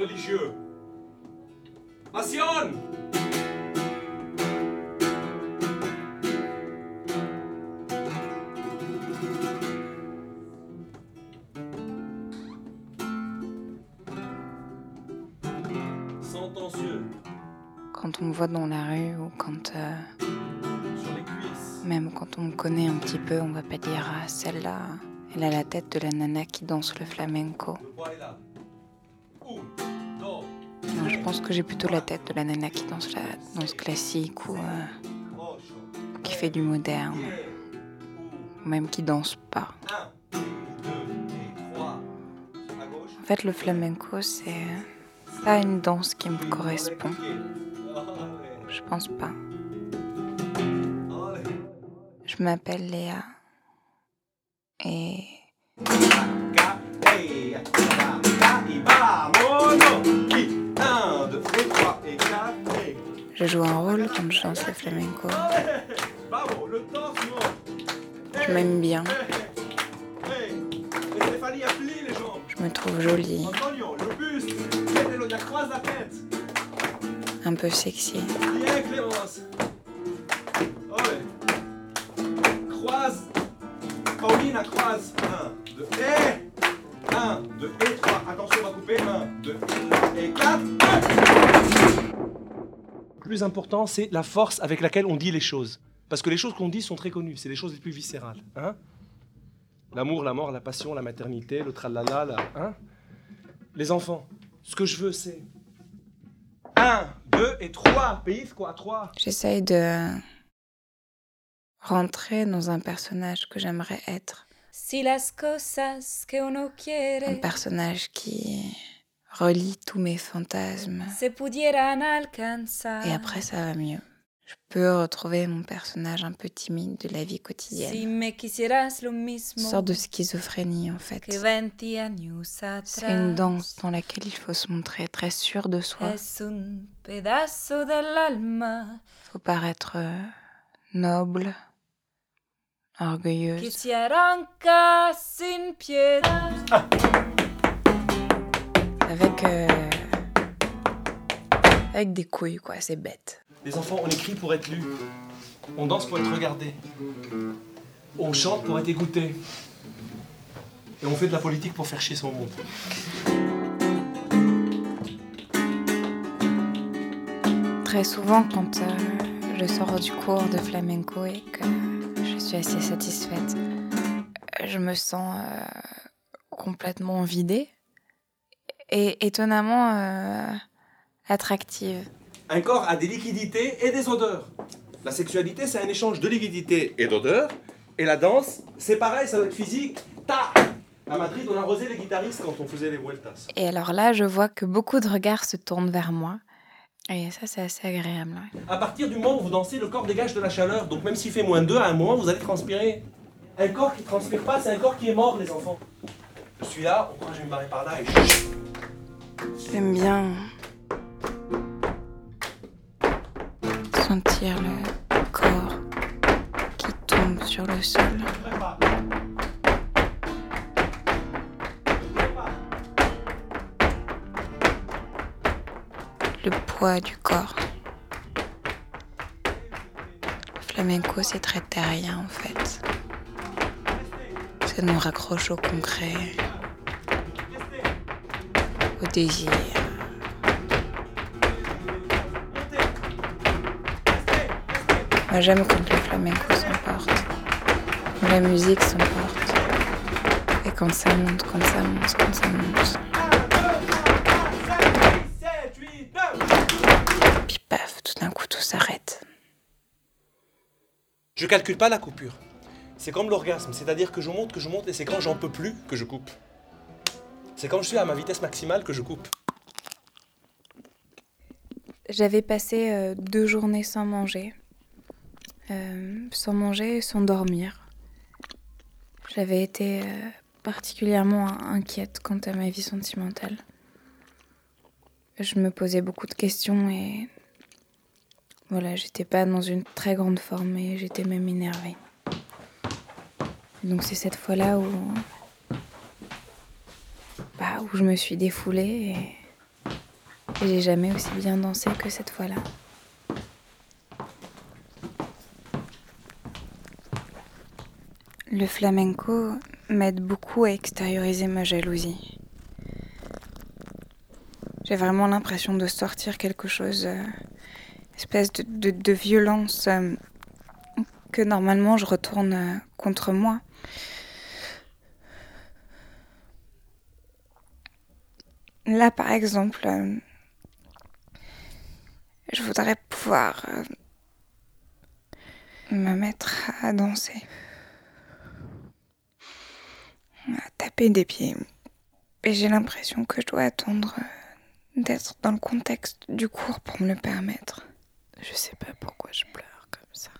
religieux. Passion Sentencieux. Quand on me voit dans la rue ou quand. euh, Sur les cuisses. même quand on me connaît un petit peu, on va pas dire Ah, celle-là, elle a la tête de la nana qui danse le flamenco. Le pense que j'ai plutôt la tête de la nana qui danse la danse classique ou euh, qui fait du moderne, ou même qui danse pas. En fait, le flamenco, c'est pas une danse qui me correspond. Je pense pas. Je m'appelle Léa. Et Je joue un rôle quand je danse le flamenco. Je m'aime bien. Je me trouve jolie. Un peu sexy. Croise. Paulina croise. 1, 2, et 1, 2, et 3. Attention, on va couper. 1, 2, et 3. Plus important, c'est la force avec laquelle on dit les choses. Parce que les choses qu'on dit sont très connues, c'est les choses les plus viscérales. Hein L'amour, la mort, la passion, la maternité, le tralala, la, hein Les enfants, ce que je veux, c'est... Un, deux et trois. Pays, quoi, trois? J'essaye de rentrer dans un personnage que j'aimerais être. Si las cosas que uno Un quiere personnage qui relie tous mes fantasmes. se pudieran alcanzar. Et après, ça va mieux. Je peux retrouver mon personnage un peu timide de la vie Si quotidienne. me quisieras lo Une sorte de schizophrénie, en fait. que 20 años atrás. C'est une danse dans laquelle il faut se montrer très sûr de soi. Es un pedazo del alma faut paraître euh, noble, orgueilleuse. piedad. Avec, euh, avec des couilles, quoi. C'est bête. Les enfants, on écrit pour être lu. On danse pour être regardé. On chante pour être écouté. Et on fait de la politique pour faire chier son monde. Très souvent, quand euh, je sors du cours de flamenco et que je suis assez satisfaite, je me sens euh, complètement vidée et étonnamment euh, attractive. Un corps a des liquidités et des odeurs. La sexualité, c'est un échange de liquidités et d'odeurs. Et la danse, c'est pareil, ça doit être physique. Ta À Madrid, on arrosait les guitaristes quand on faisait les vueltas. Et alors là, je vois que beaucoup de regards se tournent vers moi. Et ça, c'est assez agréable. ouais. À partir du moment où vous dansez, le corps dégage de la chaleur. Donc même s'il fait moins 2, à un moment, vous allez transpirer. Un corps qui transpire pas, c'est un corps qui est mort, les enfants. Je suis là, je vais me barrer par là et. J'aime bien sentir le corps qui tombe sur le sol. Le poids du corps. Le flamenco, c'est très terrien en fait. Ça nous raccroche au concret, au désir. Moi, j'aime quand le flamenco s'emporte, quand la musique s'emporte, et quand ça monte, quand ça monte, quand ça monte. 7, 8, 9. Puis paf, tout d'un coup, tout s'arrête. Je calcule pas la coupure. C'est comme l'orgasme, c'est-à-dire que je monte, que je monte, et c'est quand j'en peux plus que je coupe. C'est quand je suis à ma vitesse maximale que je coupe. J'avais passé euh, deux journées sans manger. Euh, sans manger et sans dormir. J'avais été euh, particulièrement inquiète quant à ma vie sentimentale. Je me posais beaucoup de questions et voilà, j'étais pas dans une très grande forme et j'étais même énervée. Donc c'est cette fois-là où, où je me suis défoulée et j'ai jamais aussi bien dansé que cette fois-là. Le flamenco m'aide beaucoup à extérioriser ma jalousie. J'ai vraiment l'impression de sortir quelque chose, euh, espèce de violence euh, que normalement je retourne euh, contre moi. Là, par exemple, euh, je voudrais pouvoir euh, me mettre à danser, à taper des pieds. Et j'ai l'impression que je dois attendre euh, d'être dans le contexte du cours pour me le permettre. Je sais pas pourquoi je pleure comme ça.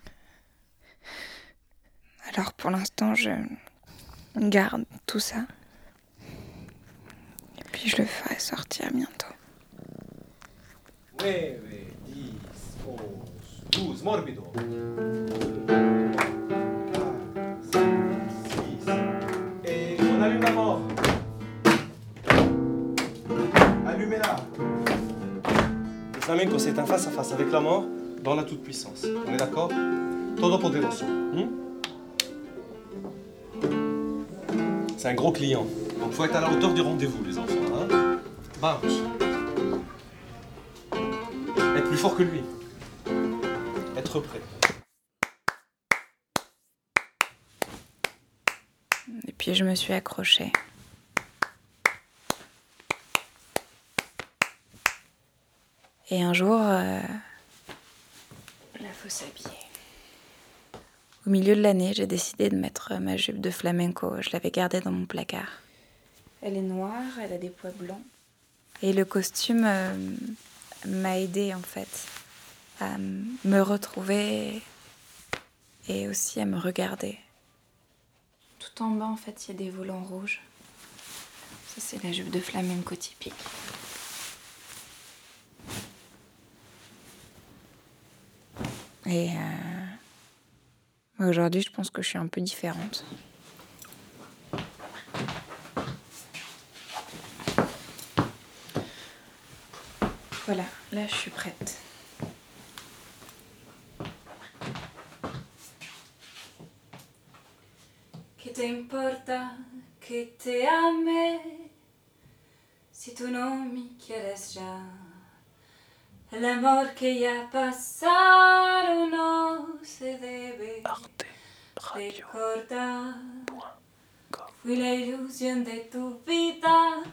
Alors pour l'instant, je garde tout ça. Puis je le ferai sortir bientôt. 9, 10, 11, 12, morbido. 6. Et on allume la mort. Allumez-la. Le flamenco, c'est un face-à-face avec la mort dans la toute-puissance. On est d'accord? Todo poderoso. hmm c'est un gros client. Donc faut être à la hauteur du rendez-vous, les enfants. Hein Vamos. Être plus fort que lui. Être prêt. Et puis je me suis accrochée. Et un jour, euh, la faut s'habiller. Au milieu de l'année, j'ai décidé de mettre ma jupe de flamenco. Je l'avais gardée dans mon placard. Elle est noire, elle a des pois blancs. Et le costume euh, m'a aidé en fait à me retrouver et aussi à me regarder. Tout en bas, en fait, il y a des volants rouges. Ça, c'est la jupe de flamenco typique. Et euh, aujourd'hui, je pense que je suis un peu différente. Voilà, là, je suis prête. ¿Qué te importa que te ame si tú no me quieres ya? El amor que ya pasaron no se debe recordar. Fui la ilusión de tu vida,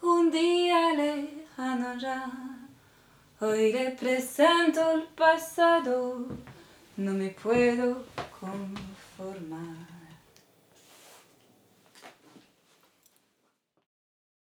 un día lejano ya. Hoy represento el pasado, no me puedo conformar.